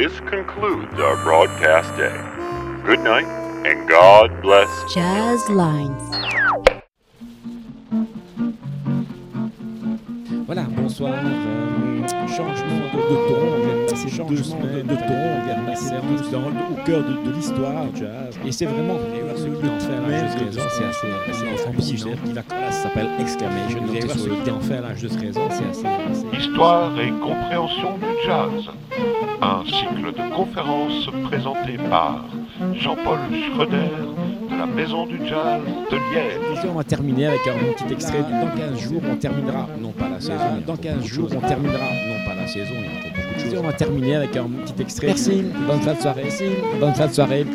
this concludes our broadcast day. Good night, and God bless. Jazz Lines. Passer deux semaines de ton, on vient de passer dans, au cœur de, de l'histoire jazz. Et c'est vraiment le d'enfer à l'âge de 13 ans, c'est assez, assez ça s'appelle Exclamation. Vous allez voir celui d'enfer à l'âge de 13 ans, c'est assez. Histoire et compréhension du jazz. Un cycle de conférences présenté par Jean-Paul Schroeder de la Maison du Jazz de Liège. On va terminer avec un petit extrait. Dans 15 jours, on terminera, non pas la saison. Dans 15 jours, on terminera, non pas la saison. On va terminer avec un petit extrait. Merci. Bonne fin de soirée. Merci. Bonne fin de soirée.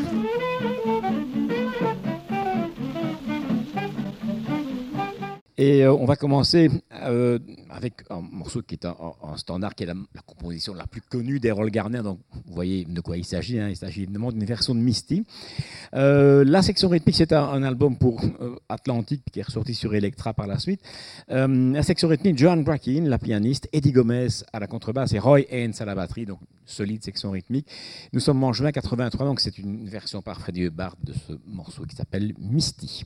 Et euh, on va commencer euh, avec un morceau qui est un, standard, qui est la, composition la plus connue d'Errol Garner. Donc, vous voyez de quoi il s'agit. Hein. Il s'agit évidemment d'une version de Misty. Euh, la section rythmique, c'est un, album pour euh, Atlantic qui est ressorti sur Electra par la suite. La section rythmique, Joan Bracken, la pianiste, Eddie Gomez à la contrebasse et Roy Haynes à la batterie. Donc, solide section rythmique. Nous sommes en juin 83, donc c'est une version par Freddie Hubbard de ce morceau qui s'appelle Misty.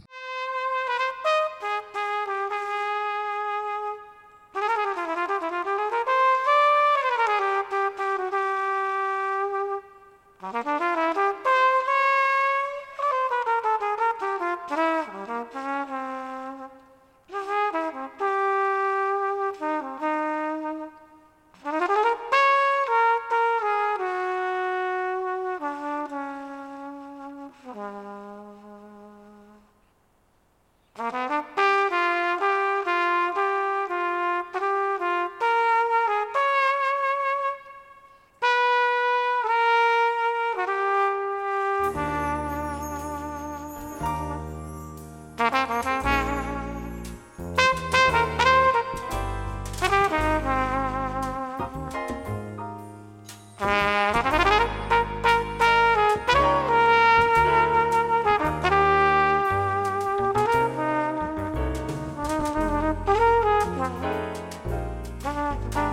Bye.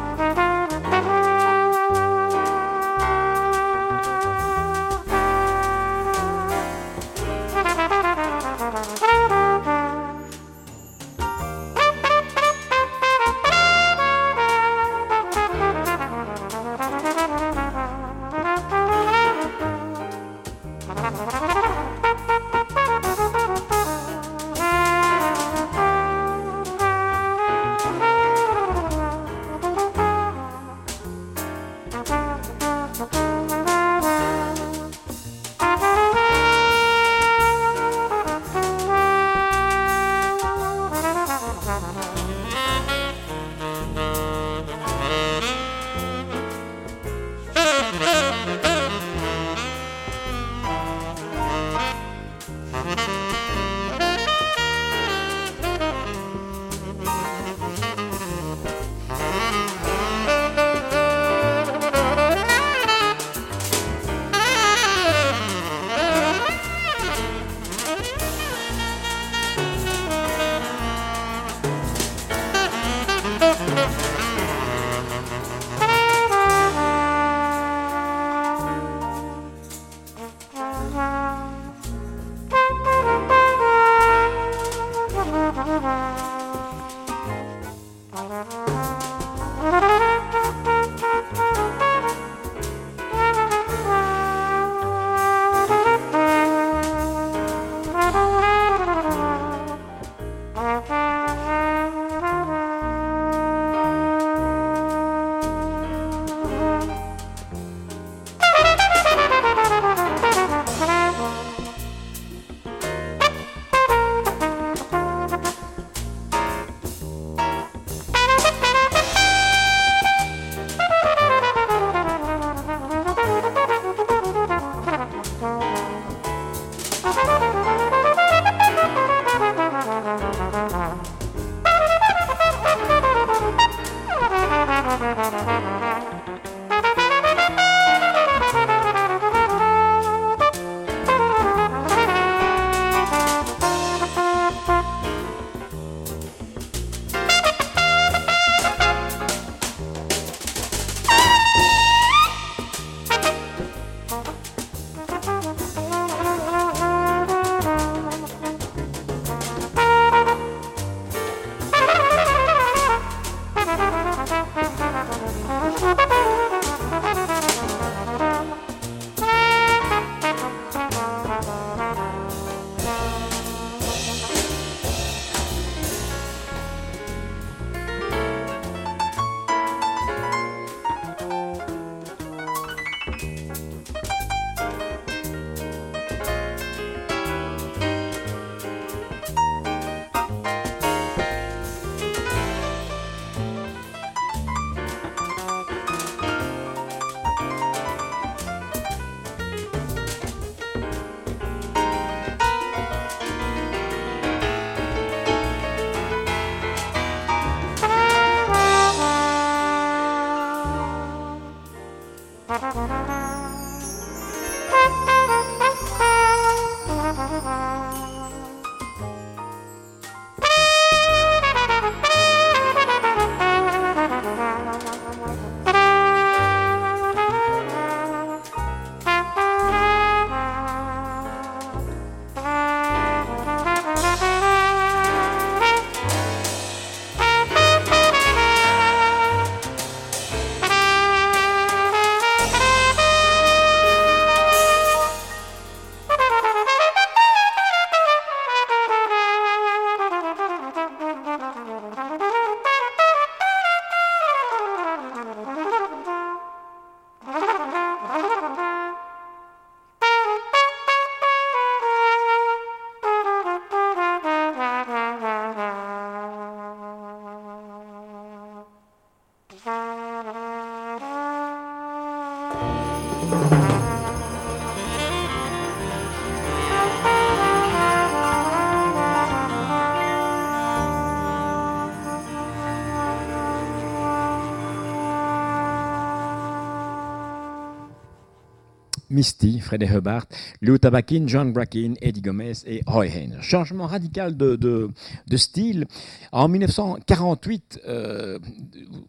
Misty, Freddie Hubbard, Lou Tabakin, John Bracken, Eddie Gomez et Roy Haynes. Changement radical de, style. En 1948, euh,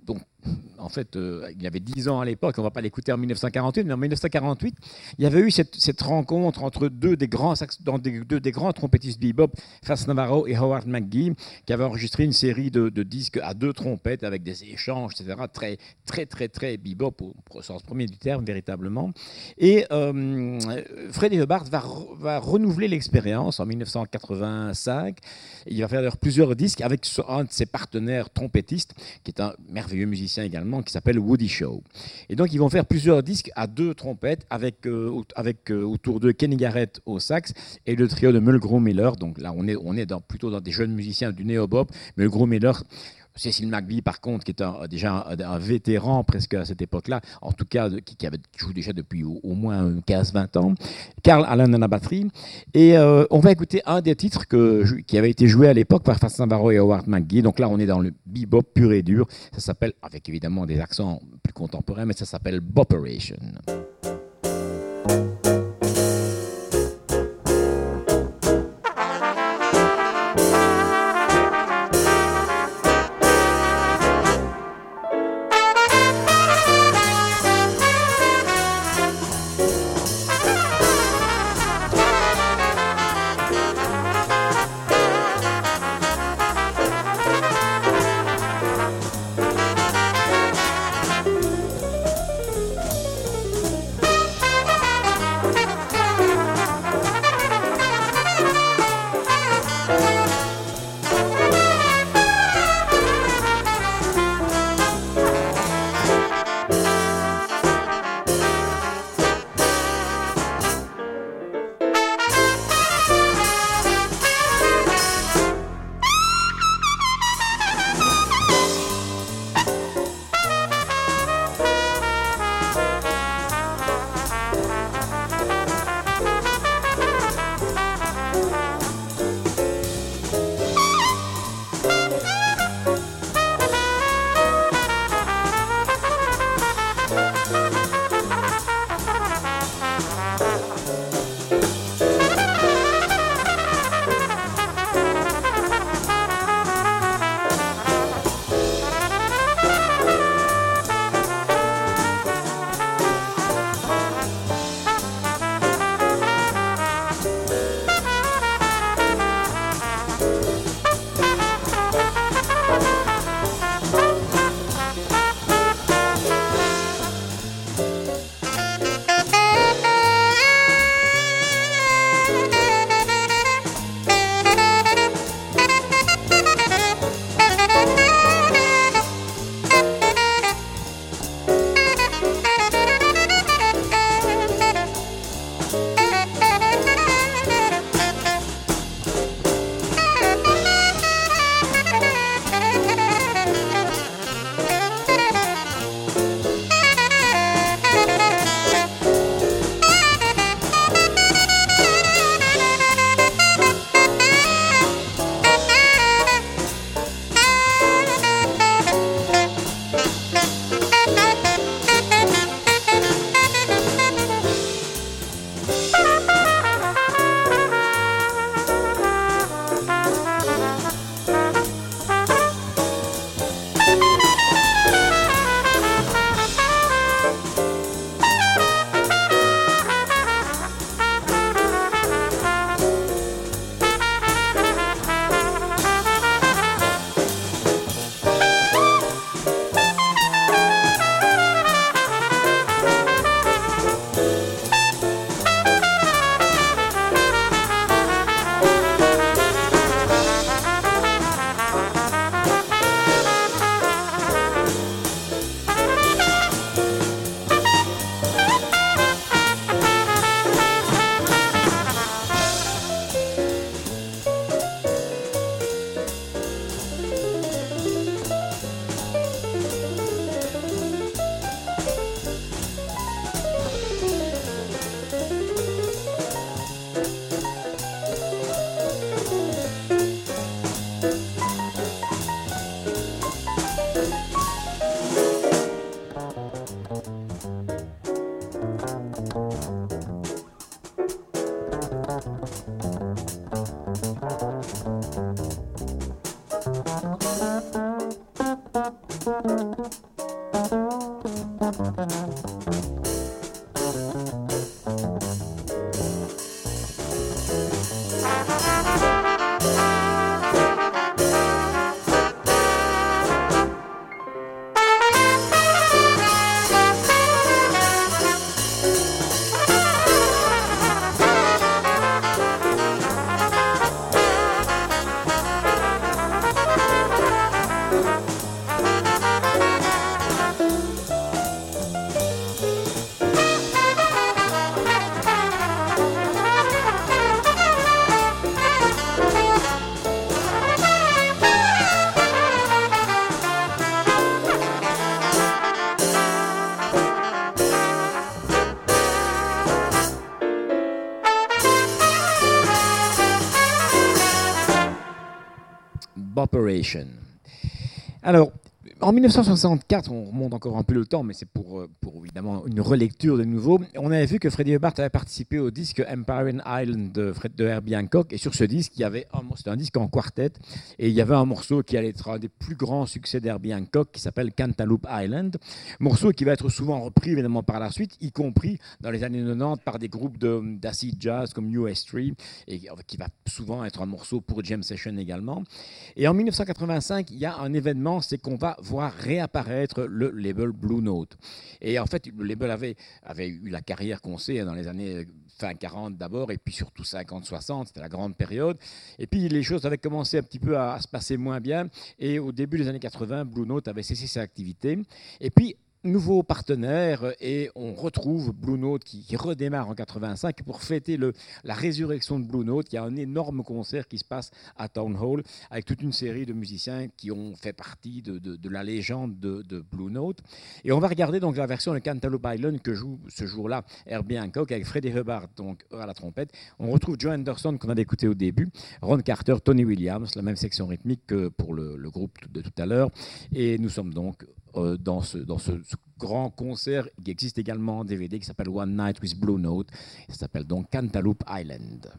donc en fait, euh, il y avait 10 ans à l'époque, on ne va pas l'écouter en 1948, mais en 1948, il y avait eu cette, rencontre entre deux des grands, dans deux des grands trompettistes bebop, Fats Navarro et Howard McGee, qui avaient enregistré une série de, disques à deux trompettes avec des échanges, etc., très, très, très, très bebop au, sens premier du terme, véritablement. Et euh, Freddie Hubbard va, va renouveler l'expérience en 1985. Il va faire d'ailleurs plusieurs disques avec un de ses partenaires trompettistes, qui est un merveilleux musicien également, qui s'appelle Woody Shaw. Et donc, ils vont faire plusieurs disques à deux trompettes avec, euh, avec euh, autour de Kenny Garrett au sax et le trio de Mulgrew Miller. Donc là, on est, on est plutôt dans des jeunes musiciens du néo-bop. Mulgrew Miller, Cécile McVie, par contre, qui est un, déjà un, vétéran presque à cette époque-là, en tout cas qui, avait, joue déjà depuis au, moins 15-20 ans, Carl Allen à la batterie. Et euh, on va écouter un des titres qui avait été joué à l'époque par Fats Navarro et Howard McGee. Donc là, on est dans le bebop pur et dur. Ça s'appelle, avec évidemment des accents plus contemporains, mais ça s'appelle Boperation. Alors, en 1964, on remonte encore un peu le temps, mais c'est pour, une relecture de nouveau. On avait vu que Freddie Hubbard avait participé au disque Empire Island de, Fred, de Herbie Hancock, et sur ce disque, il y avait un, un disque en quartet, et il y avait un morceau qui allait être un des plus grands succès d'Herbie Hancock, qui s'appelle Cantaloupe Island, morceau qui va être souvent repris évidemment par la suite, y compris dans les années 90 par des groupes d'acid jazz comme US3, et qui va souvent être un morceau pour Jam Session également. Et en 1985, il y a un événement, c'est qu'on va voir réapparaître le label Blue Note. Et en fait, le label avait, eu la carrière qu'on sait hein, dans les années fin 40 d'abord, et puis surtout 50-60, c'était la grande période. Et puis les choses avaient commencé un petit peu à, se passer moins bien, et au début des années 80, Blue Note avait cessé ses activités. Et puis nouveau partenaire et on retrouve Blue Note qui, redémarre en 85 pour fêter le, la résurrection de Blue Note. Il y a un énorme concert qui se passe à Town Hall avec toute une série de musiciens qui ont fait partie de, de, la légende de, de, Blue Note. Et on va regarder donc la version de Cantaloupe Island que joue ce jour-là Herbie Hancock avec Freddie Hubbard donc à la trompette. On retrouve Joe Anderson qu'on avait écouté au début, Ron Carter, Tony Williams, la même section rythmique que pour le, le groupe de tout à l'heure. Et nous sommes donc euh, dans, ce, grand concert qui existe également en DVD qui s'appelle One Night with Blue Note. Ça s'appelle donc Cantaloupe Island.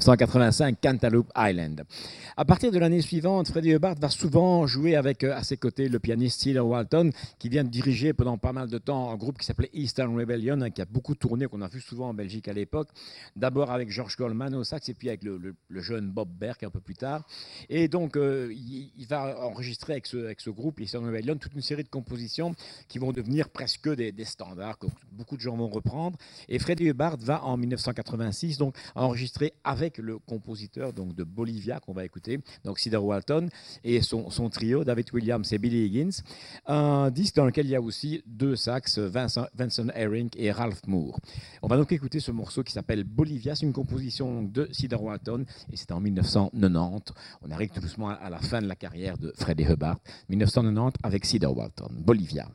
1985, Cantaloupe Island. À partir de l'année suivante, Freddie Hubbard va souvent jouer avec euh, à ses côtés le pianiste Cedar Walton, qui vient de diriger pendant pas mal de temps un groupe qui s'appelait Eastern Rebellion, hein, qui a beaucoup tourné, qu'on a vu souvent en Belgique à l'époque. D'abord avec George Goldman au sax, et puis avec le, jeune Bob Berk un peu plus tard. Et donc, euh, il, va enregistrer avec ce, avec ce groupe Eastern Rebellion toute une série de compositions qui vont devenir presque des, des standards que beaucoup de gens vont reprendre. Et Freddie Hubbard va en 1986 donc enregistrer avec le compositeur donc de Bolivia qu'on va écouter, donc Cedar Walton et son, trio David Williams et Billy Higgins, un disque dans lequel il y a aussi deux sax, Vincent, Vincent Herring et Ralph Moore. On va donc écouter ce morceau qui s'appelle Bolivia, c'est une composition de Cedar Walton et c'est en 1990. On arrive tout doucement à la fin de la carrière de Freddie Hubbard, 1990 avec Cedar Walton, Bolivia.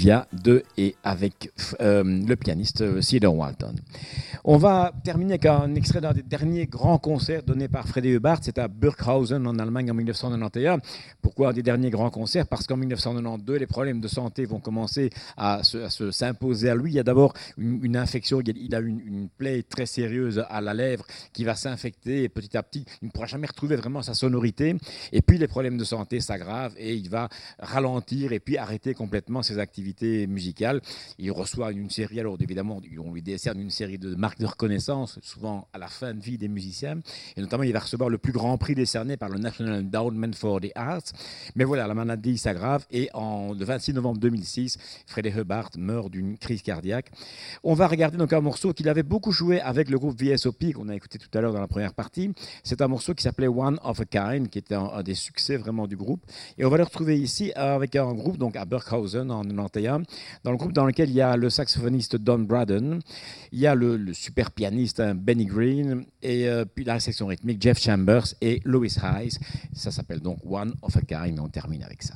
Bolivia de et avec euh, le pianiste Cedar Walton. On va terminer avec un extrait d'un des derniers grands concerts donnés par Freddy Hubbard. C'est à Burghausen en Allemagne en 1991. Pourquoi un des derniers grands concerts? Parce qu'en 1992, les problèmes de santé vont commencer à s'imposer à, lui. Il y a d'abord une, infection, il a une, une, plaie très sérieuse à la lèvre qui va s'infecter et petit à petit, il ne pourra jamais retrouver vraiment sa sonorité. Et puis les problèmes de santé s'aggravent et il va ralentir et puis arrêter complètement ses activités musicales. Il reçoit une série, alors évidemment, on lui décerne une série de marques de reconnaissance, souvent à la fin de vie des musiciens. Et notamment, il va recevoir le plus grand prix décerné par le National Endowment for the Arts. Mais voilà, la maladie s'aggrave et en, le 26 novembre 2006, Freddie Hubbard meurt d'une crise cardiaque. On va regarder donc un morceau qu'il avait beaucoup joué avec le groupe VSOP qu'on a écouté tout à l'heure dans la première partie. C'est un morceau qui s'appelait One of a Kind, qui était un, des succès vraiment du groupe. Et on va le retrouver ici avec un groupe donc à Burkhausen en 91, dans le groupe dans lequel il y a le saxophoniste Don Braden, il y a le, le super pianiste hein, Benny Green, et euh, puis la section rythmique Jeff Chambers et Louis Hayes. Ça s'appelle donc One of a Kind, et on termine avec ça.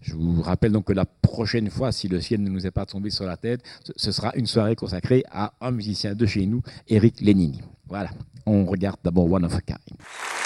Je vous rappelle donc que la prochaine fois, si le ciel ne nous est pas tombé sur la tête, ce sera une soirée consacrée à un musicien de chez nous, Eric Lenini. Voilà, on regarde d'abord One of a Kind.